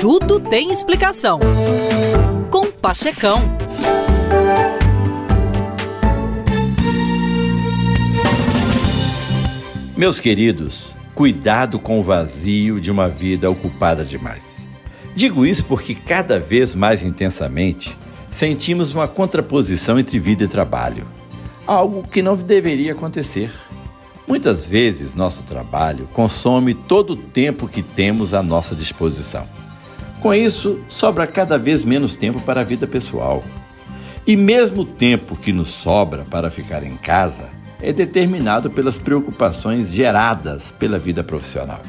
Tudo tem explicação. Com Pachecão. Meus queridos, cuidado com o vazio de uma vida ocupada demais. Digo isso porque cada vez mais intensamente sentimos uma contraposição entre vida e trabalho, algo que não deveria acontecer. Muitas vezes nosso trabalho consome todo o tempo que temos à nossa disposição. Com isso, sobra cada vez menos tempo para a vida pessoal. E mesmo o tempo que nos sobra para ficar em casa é determinado pelas preocupações geradas pela vida profissional.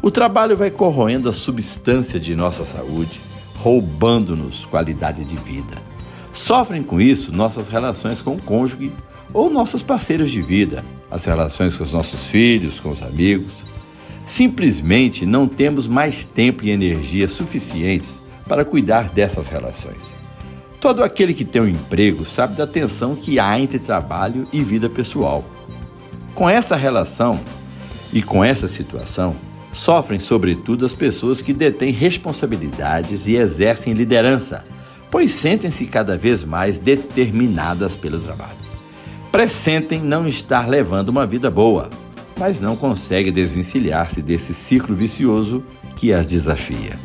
O trabalho vai corroendo a substância de nossa saúde, roubando-nos qualidade de vida. Sofrem com isso nossas relações com o cônjuge ou nossos parceiros de vida, as relações com os nossos filhos, com os amigos. Simplesmente não temos mais tempo e energia suficientes para cuidar dessas relações. Todo aquele que tem um emprego sabe da tensão que há entre trabalho e vida pessoal. Com essa relação e com essa situação, sofrem sobretudo as pessoas que detêm responsabilidades e exercem liderança, pois sentem-se cada vez mais determinadas pelo trabalho. Pressentem não estar levando uma vida boa, mas não conseguem desvencilhar-se desse ciclo vicioso que as desafia.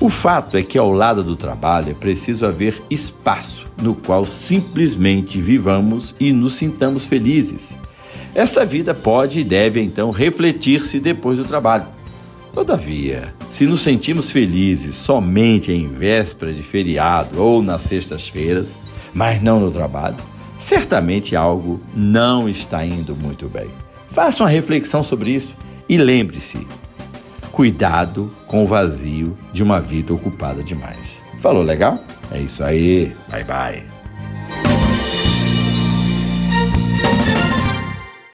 O fato é que ao lado do trabalho é preciso haver espaço no qual simplesmente vivamos e nos sintamos felizes. Essa vida pode e deve então refletir-se depois do trabalho. Todavia, se nos sentimos felizes somente em véspera de feriado ou nas sextas-feiras, mas não no trabalho, certamente algo não está indo muito bem. Faça uma reflexão sobre isso e lembre-se: Cuidado com o vazio de uma vida ocupada demais. Falou legal? É isso aí. Bye bye.